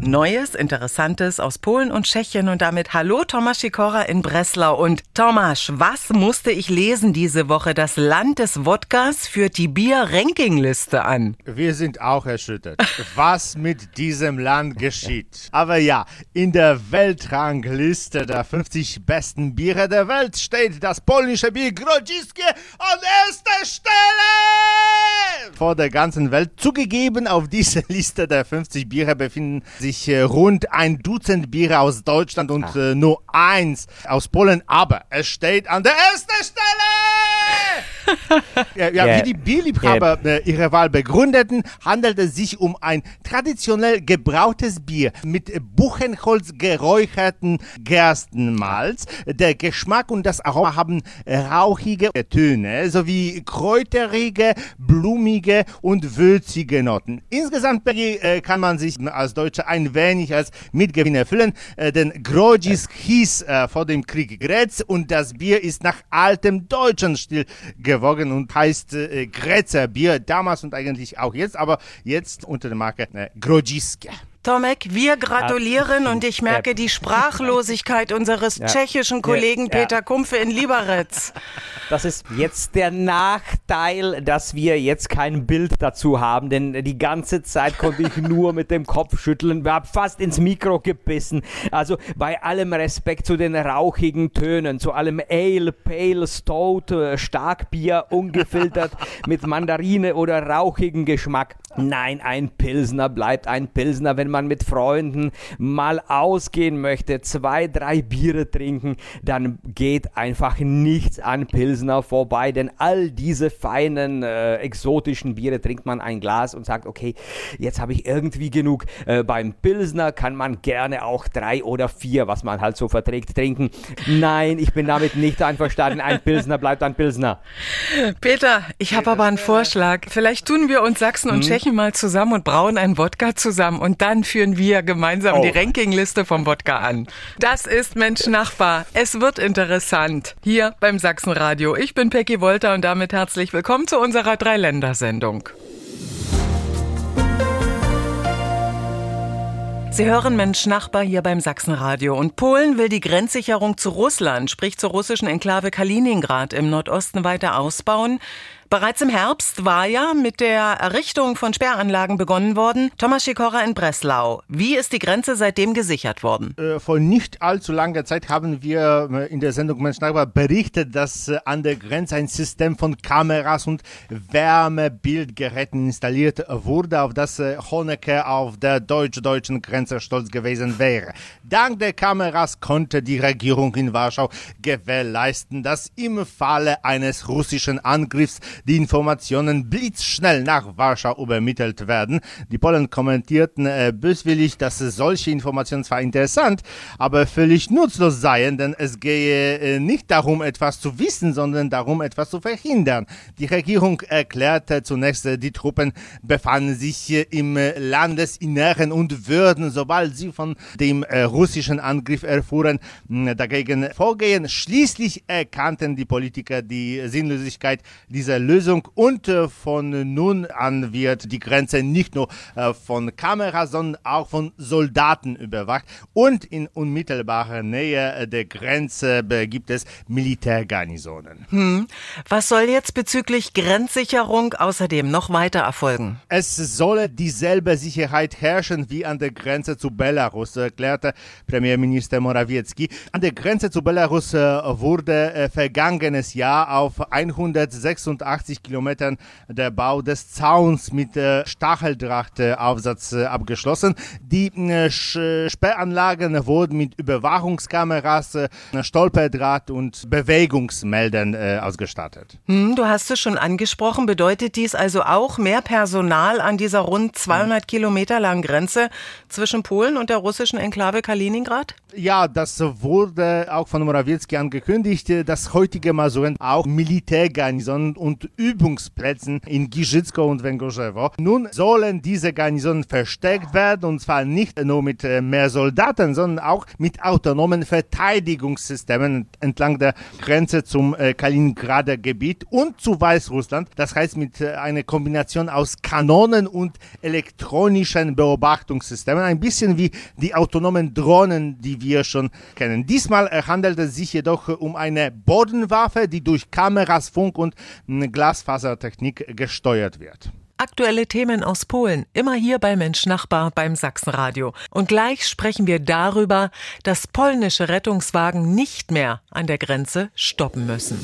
Neues, Interessantes aus Polen und Tschechien und damit Hallo Tomasz Sikora in Breslau. Und Tomasz, was musste ich lesen diese Woche? Das Land des Wodkas führt die Bier-Ranking-Liste an. Wir sind auch erschüttert, was mit diesem Land geschieht. Aber ja, in der Weltrangliste der 50 besten Biere der Welt steht das polnische Bier Grodziskie an erster Stelle! Vor der ganzen Welt. Zugegeben, auf dieser Liste der 50 Biere befinden sich sich äh, rund ein Dutzend Biere aus Deutschland und äh, nur eins aus Polen, aber es steht an der ersten Stelle! Ja, ja, yeah. Wie die Bierliebhaber yeah. äh, ihre Wahl begründeten, handelt es sich um ein traditionell gebrautes Bier mit Buchenholz geräucherten Gerstenmalz. Der Geschmack und das Aroma haben rauchige Töne sowie kräuterige, blumige und würzige Noten. Insgesamt äh, kann man sich als Deutscher ein wenig als Mitgewinner füllen, äh, denn Grodzis hieß vor dem Krieg Grätz und das Bier ist nach altem deutschen Stil gewogen und heißt äh, Grätzer Bier, damals und eigentlich auch jetzt, aber jetzt unter der Marke äh, Grodziskie. Tomek, wir gratulieren ja. und ich merke die Sprachlosigkeit unseres ja. tschechischen Kollegen ja. Peter Kumpfe in Liberec. Das ist jetzt der Nachteil, dass wir jetzt kein Bild dazu haben, denn die ganze Zeit konnte ich nur mit dem Kopf schütteln, wir haben fast ins Mikro gebissen. Also bei allem Respekt zu den rauchigen Tönen, zu allem Ale, Pale, Stout, äh, Starkbier, ungefiltert mit Mandarine oder rauchigen Geschmack. Nein, ein Pilsner bleibt ein Pilsner, wenn man mit Freunden mal ausgehen möchte, zwei, drei Biere trinken, dann geht einfach nichts an Pilsner vorbei, denn all diese feinen, äh, exotischen Biere trinkt man ein Glas und sagt, okay, jetzt habe ich irgendwie genug. Äh, beim Pilsner kann man gerne auch drei oder vier, was man halt so verträgt, trinken. Nein, ich bin damit nicht einverstanden. Ein Pilsner bleibt ein Pilsner. Peter, ich habe aber einen Vorschlag. Vielleicht tun wir uns Sachsen und hm? Tschechien mal zusammen und brauen einen Wodka zusammen und dann führen wir gemeinsam oh. die Rankingliste vom Wodka an. Das ist Mensch Nachbar. Es wird interessant. Hier beim Sachsenradio. Ich bin Peggy Wolter und damit herzlich willkommen zu unserer Dreiländersendung. Sie hören Mensch Nachbar hier beim Sachsenradio. Und Polen will die Grenzsicherung zu Russland, sprich zur russischen Enklave Kaliningrad im Nordosten weiter ausbauen. Bereits im Herbst war ja mit der Errichtung von Sperranlagen begonnen worden. Thomas Schikora in Breslau. Wie ist die Grenze seitdem gesichert worden? Äh, vor nicht allzu langer Zeit haben wir äh, in der Sendung Mensch Nachbar berichtet, dass äh, an der Grenze ein System von Kameras und Wärmebildgeräten installiert wurde, auf das Honecker auf der deutsch-deutschen Grenze stolz gewesen wäre. Dank der Kameras konnte die Regierung in Warschau gewährleisten, dass im Falle eines russischen Angriffs die Informationen blitzschnell nach Warschau übermittelt werden. Die Polen kommentierten äh, böswillig, dass solche Informationen zwar interessant, aber völlig nutzlos seien, denn es gehe äh, nicht darum, etwas zu wissen, sondern darum, etwas zu verhindern. Die Regierung erklärte zunächst, äh, die Truppen befanden sich im äh, Landesinneren und würden, sobald sie von dem äh, russischen Angriff erfuhren, dagegen vorgehen. Schließlich erkannten die Politiker die Sinnlosigkeit dieser Lösung und äh, von nun an wird die Grenze nicht nur äh, von Kameras, sondern auch von Soldaten überwacht und in unmittelbarer Nähe äh, der Grenze gibt es Militärgarnisonen. Hm. Was soll jetzt bezüglich Grenzsicherung außerdem noch weiter erfolgen? Es solle dieselbe Sicherheit herrschen wie an der Grenze zu Belarus, erklärte Premierminister Morawiecki. An der Grenze zu Belarus wurde vergangenes Jahr auf 186 80 Kilometern der Bau des Zauns mit äh, Stacheldrahtaufsatz äh, abgeschlossen. Die äh, Sperranlagen wurden mit Überwachungskameras, äh, Stolperdraht und Bewegungsmeldern äh, ausgestattet. Hm, du hast es schon angesprochen. Bedeutet dies also auch mehr Personal an dieser rund 200 hm. Kilometer langen Grenze zwischen Polen und der russischen Enklave Kaliningrad? Ja, das wurde auch von Morawiecki angekündigt, dass heutige Masuren auch Militärgarnison und Übungsplätzen in Giżycko und Węgorzewo. Nun sollen diese Garnisonen verstärkt werden und zwar nicht nur mit äh, mehr Soldaten, sondern auch mit autonomen Verteidigungssystemen entlang der Grenze zum äh, Kaliningrader Gebiet und zu Weißrussland. Das heißt mit äh, einer Kombination aus Kanonen und elektronischen Beobachtungssystemen. Ein bisschen wie die autonomen Drohnen, die wir schon kennen. Diesmal handelt es sich jedoch um eine Bodenwaffe, die durch Kameras, Funk und Glasfasertechnik gesteuert wird. Aktuelle Themen aus Polen, immer hier bei Mensch Nachbar beim Sachsenradio. Und gleich sprechen wir darüber, dass polnische Rettungswagen nicht mehr an der Grenze stoppen müssen.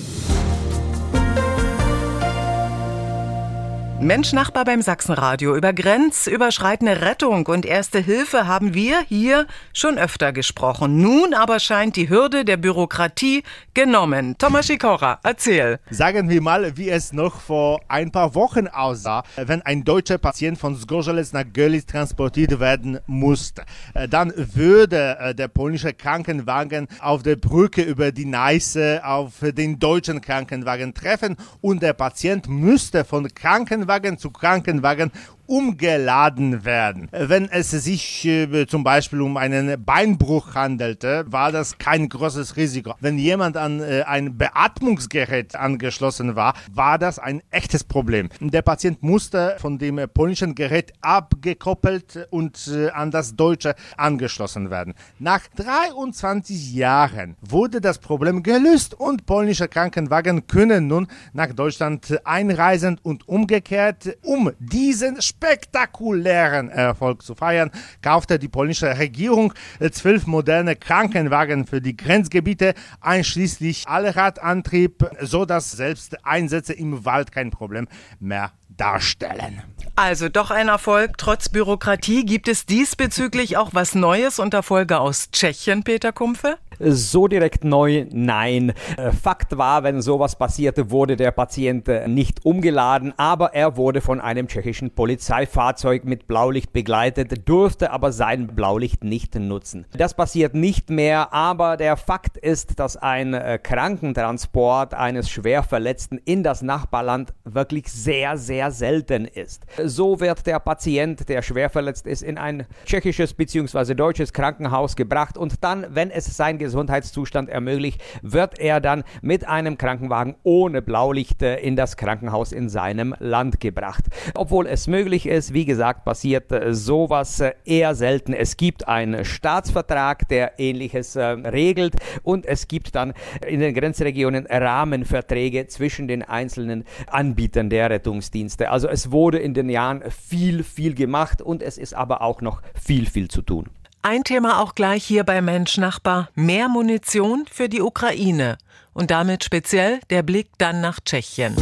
Mensch Nachbar beim Sachsenradio. Über grenzüberschreitende Rettung und erste Hilfe haben wir hier schon öfter gesprochen. Nun aber scheint die Hürde der Bürokratie genommen. Thomas Sikora, erzähl. Sagen wir mal, wie es noch vor ein paar Wochen aussah, wenn ein deutscher Patient von Zgorzelec nach Görlitz transportiert werden musste. Dann würde äh, der polnische Krankenwagen auf der Brücke über die Neiße auf den deutschen Krankenwagen treffen und der Patient müsste von Krankenwagen Krankenwagen zu Krankenwagen umgeladen werden. Wenn es sich äh, zum Beispiel um einen Beinbruch handelte, war das kein großes Risiko. Wenn jemand an äh, ein Beatmungsgerät angeschlossen war, war das ein echtes Problem. Der Patient musste von dem polnischen Gerät abgekoppelt und äh, an das deutsche angeschlossen werden. Nach 23 Jahren wurde das Problem gelöst und polnische Krankenwagen können nun nach Deutschland einreisen und umgekehrt, um diesen spektakulären Erfolg zu feiern, kaufte die polnische Regierung zwölf moderne Krankenwagen für die Grenzgebiete, einschließlich Allradantrieb, so dass selbst Einsätze im Wald kein Problem mehr darstellen. Also doch ein Erfolg. Trotz Bürokratie gibt es diesbezüglich auch was Neues unter Folge aus Tschechien, Peter Kumpfe? So direkt neu, nein. Äh, Fakt war, wenn sowas passierte, wurde der Patient äh, nicht umgeladen, aber er wurde von einem tschechischen Polizeifahrzeug mit Blaulicht begleitet, durfte aber sein Blaulicht nicht nutzen. Das passiert nicht mehr, aber der Fakt ist, dass ein äh, Krankentransport eines Schwerverletzten in das Nachbarland wirklich sehr, sehr selten ist. So wird der Patient, der schwer verletzt ist, in ein tschechisches bzw. deutsches Krankenhaus gebracht und dann, wenn es sein Gesundheitszustand ermöglicht, wird er dann mit einem Krankenwagen ohne Blaulicht äh, in das Krankenhaus in seinem Land gebracht. Obwohl es möglich ist, wie gesagt, passiert äh, sowas äh, eher selten. Es gibt einen Staatsvertrag, der ähnliches regelt und es gibt dann in den Grenzregionen Rahmenverträge zwischen den einzelnen Anbietern der Rettungsdienste. Also es wurde in den Jahren viel, viel gemacht und es ist aber auch noch viel, viel zu tun. Ein Thema auch gleich hier bei Mensch Nachbar. Mehr Munition für die Ukraine. Und damit speziell der Blick dann nach Tschechien.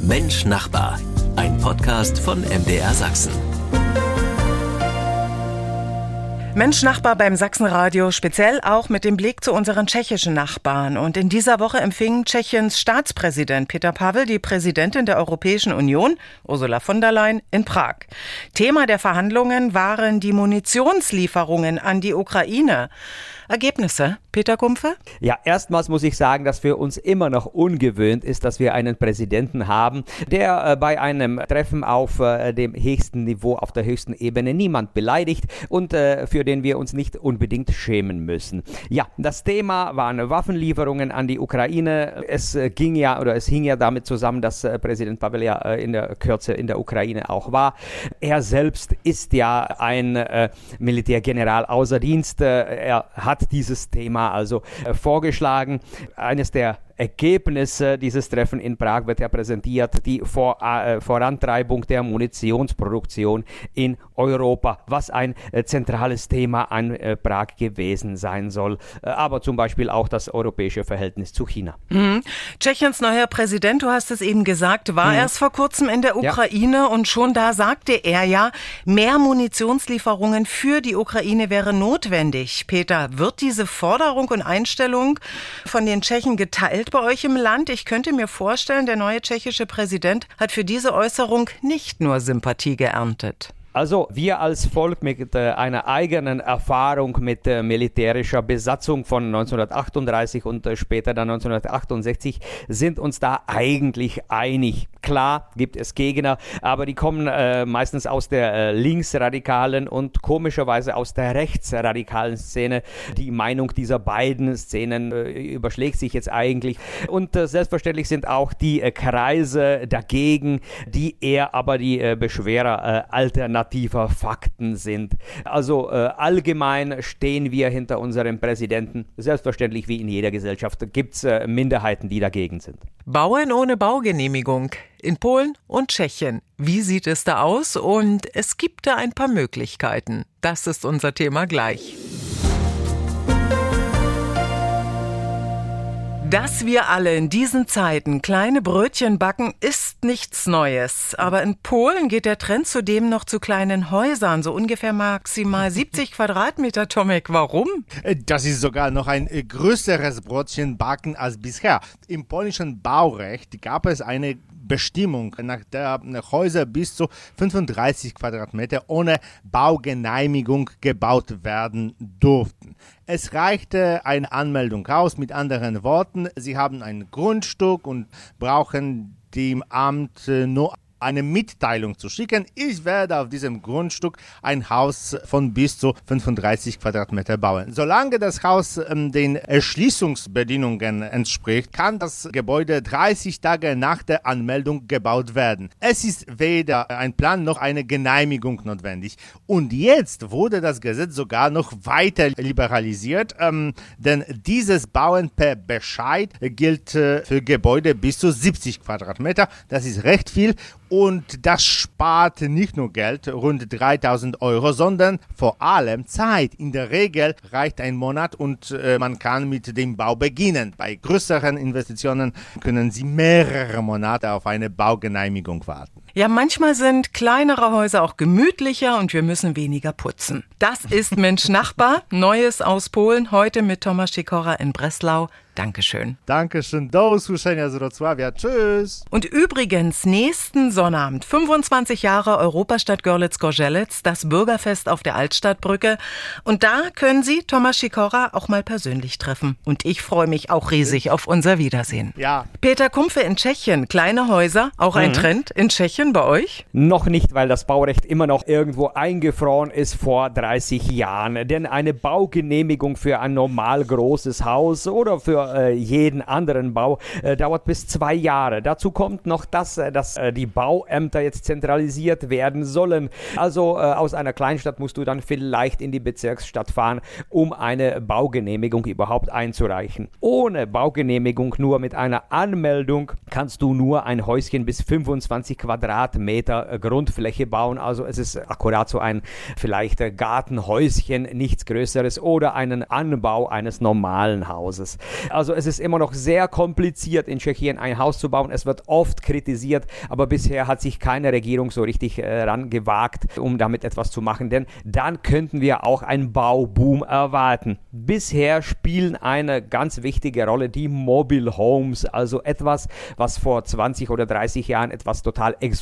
Mensch Nachbar. Ein Podcast von MDR Sachsen. Mensch Nachbar beim Sachsenradio, speziell auch mit dem Blick zu unseren tschechischen Nachbarn. Und in dieser Woche empfing Tschechiens Staatspräsident Peter Pavel die Präsidentin der Europäischen Union, Ursula von der Leyen, in Prag. Thema der Verhandlungen waren die Munitionslieferungen an die Ukraine. Ergebnisse, Peter Kumpfe? Ja, erstmals muss ich sagen, dass für uns immer noch ungewöhnt ist, dass wir einen Präsidenten haben, der äh, bei einem Treffen auf äh, dem höchsten Niveau, auf der höchsten Ebene niemand beleidigt und äh, für den wir uns nicht unbedingt schämen müssen. Ja, das Thema waren Waffenlieferungen an die Ukraine. Es äh, ging ja oder es hing ja damit zusammen, dass äh, Präsident Pavel ja äh, in der Kürze in der Ukraine auch war. Er selbst ist ja ein Militärgeneral außer Dienst. er hat dieses Thema also vorgeschlagen. Eines der Ergebnisse dieses Treffen in Prag wird ja präsentiert, die Vor äh, Vorantreibung der Munitionsproduktion in Europa, was ein äh, zentrales Thema an äh, Prag gewesen sein soll, äh, aber zum Beispiel auch das europäische Verhältnis zu China. Mhm. Tschechiens neuer Präsident, du hast es eben gesagt, war mhm. erst vor kurzem in der Ukraine ja. und schon da sagte er ja, mehr Munitionslieferungen für die Ukraine wäre notwendig. Peter, wird diese Forderung und Einstellung von den Tschechen geteilt bei euch im Land? Ich könnte mir vorstellen, der neue tschechische Präsident hat für diese Äußerung nicht nur Sympathie geerntet. Also wir als Volk mit äh, einer eigenen Erfahrung mit äh, militärischer Besatzung von 1938 und äh, später dann 1968 sind uns da eigentlich einig. Klar gibt es Gegner, aber die kommen äh, meistens aus der äh, linksradikalen und komischerweise aus der rechtsradikalen Szene. Die Meinung dieser beiden Szenen äh, überschlägt sich jetzt eigentlich. Und selbstverständlich sind auch die Kreise dagegen, die eher aber die äh, Beschwerer alternativer Fakten sind. Also allgemein stehen wir hinter unserem Präsidenten. Selbstverständlich wie in jeder Gesellschaft gibt es Minderheiten, die dagegen sind. Bauen ohne Baugenehmigung in Polen und Tschechien. Wie sieht es da aus? Und es gibt da ein paar Möglichkeiten. Das ist unser Thema gleich. Dass wir alle in diesen Zeiten kleine Brötchen backen, ist nichts Neues. Aber in Polen geht der Trend zudem noch zu kleinen Häusern, so ungefähr maximal 70 Quadratmeter, Tomek. Warum? Das ist sogar noch ein größeres Brötchen backen als bisher. Im polnischen Baurecht gab es eine Bestimmung, nach der Häuser bis zu 35 Quadratmeter ohne Baugenehmigung gebaut werden durften. Es reichte eine Anmeldung aus, mit anderen Worten, Sie haben ein Grundstück und brauchen dem Amt nur eine Mitteilung zu schicken. Ich werde auf diesem Grundstück ein Haus von bis zu 35 Quadratmeter bauen. Solange das Haus ähm, den Erschließungsbedingungen entspricht, kann das Gebäude 30 Tage nach der Anmeldung gebaut werden. Es ist weder ein Plan noch eine Genehmigung notwendig. Und jetzt wurde das Gesetz sogar noch weiter liberalisiert, ähm, denn dieses Bauen per Bescheid gilt äh, für Gebäude bis zu 70 Quadratmeter. Das ist recht viel und das spart nicht nur Geld, rund 3000 Euro, sondern vor allem Zeit. In der Regel reicht ein Monat und äh, man kann mit dem Bau beginnen. Bei größeren Investitionen können Sie mehrere Monate auf eine Baugenehmigung warten. Ja, manchmal sind kleinere Häuser auch gemütlicher und wir müssen weniger putzen. Das ist Mensch Nachbar, Neues aus Polen, heute mit Thomas Sikora in Breslau. Dankeschön. Dankeschön. Do usłyszenia z Wrocławia. Tschüss. Und übrigens, nächsten Sonnabend, 25 Jahre Europastadt Görlitz-Gorzelitz, das Bürgerfest auf der Altstadtbrücke. Und da können Sie Thomas Sikora auch mal persönlich treffen. Und ich freue mich auch riesig auf unser Wiedersehen. Ja. Peter Kumpfe in Tschechien, kleine Häuser, auch ein mhm. Trend in Tschechien bei euch? Noch nicht, weil das Baurecht immer noch irgendwo eingefroren ist vor 30 Jahren. Denn eine Baugenehmigung für ein normal großes Haus oder für äh, jeden anderen Bau äh, dauert bis zwei Jahre. Dazu kommt noch das, äh, dass äh, die Bauämter jetzt zentralisiert werden sollen. Also äh, aus einer Kleinstadt musst du dann vielleicht in die Bezirksstadt fahren, um eine Baugenehmigung überhaupt einzureichen. Ohne Baugenehmigung, nur mit einer Anmeldung, kannst du nur ein Häuschen bis 25 Quadratmeter Grundfläche bauen. Also es ist akkurat so ein vielleicht Gartenhäuschen, nichts Größeres oder einen Anbau eines normalen Hauses. Also es ist immer noch sehr kompliziert in Tschechien ein Haus zu bauen. Es wird oft kritisiert, aber bisher hat sich keine Regierung so richtig äh, rangewagt, um damit etwas zu machen. Denn dann könnten wir auch einen Bauboom erwarten. Bisher spielen eine ganz wichtige Rolle die Mobile Homes, also etwas, was vor 20 oder 30 Jahren etwas total Exotisches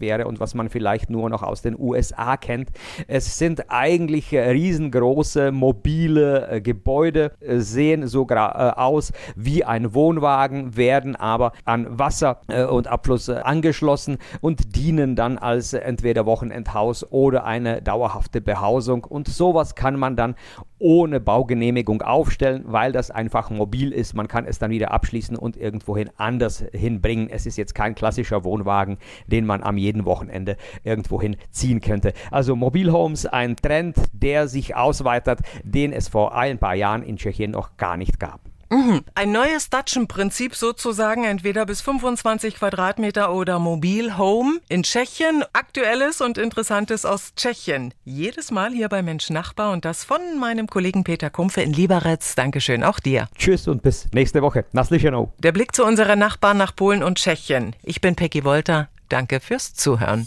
wäre und was man vielleicht nur noch aus den USA kennt. Es sind eigentlich äh, riesengroße mobile äh, Gebäude, äh, sehen sogar aus wie ein Wohnwagen, werden aber an Wasser und Abfluss angeschlossen und dienen dann als entweder Wochenendhaus oder eine dauerhafte Behausung. Und sowas kann man dann ohne Baugenehmigung aufstellen, weil das einfach mobil ist. Man kann es dann wieder abschließen und irgendwohin anders hinbringen. Es ist jetzt kein klassischer Wohnwagen, den man am jeden Wochenende irgendwohin ziehen könnte. Also Mobilhomes, ein Trend, der sich ausweitet, den es vor ein paar Jahren in Tschechien noch gar nicht gab. Mhm. Ein neues Datschen-Prinzip sozusagen, entweder bis 25 Quadratmeter oder Mobil Home in Tschechien. Aktuelles und Interessantes aus Tschechien. Jedes Mal hier bei Mensch Nachbar und das von meinem Kollegen Peter Kumpfe in Liberec. Dankeschön, auch dir. Tschüss und bis nächste Woche. Naslicheno. Der Blick zu unserer Nachbarn nach Polen und Tschechien. Ich bin Peggy Wolter. Danke fürs Zuhören.